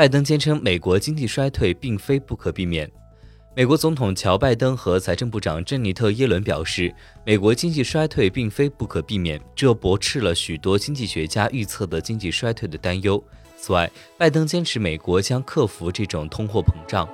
拜登坚称美国经济衰退并非不可避免美国总统乔拜登和财政部长珍妮特耶伦表示美国经济衰退并非不可避免这驳斥了许多经济学家预测的经济衰退的担忧。此外拜登坚持美国将克服这种通货膨胀。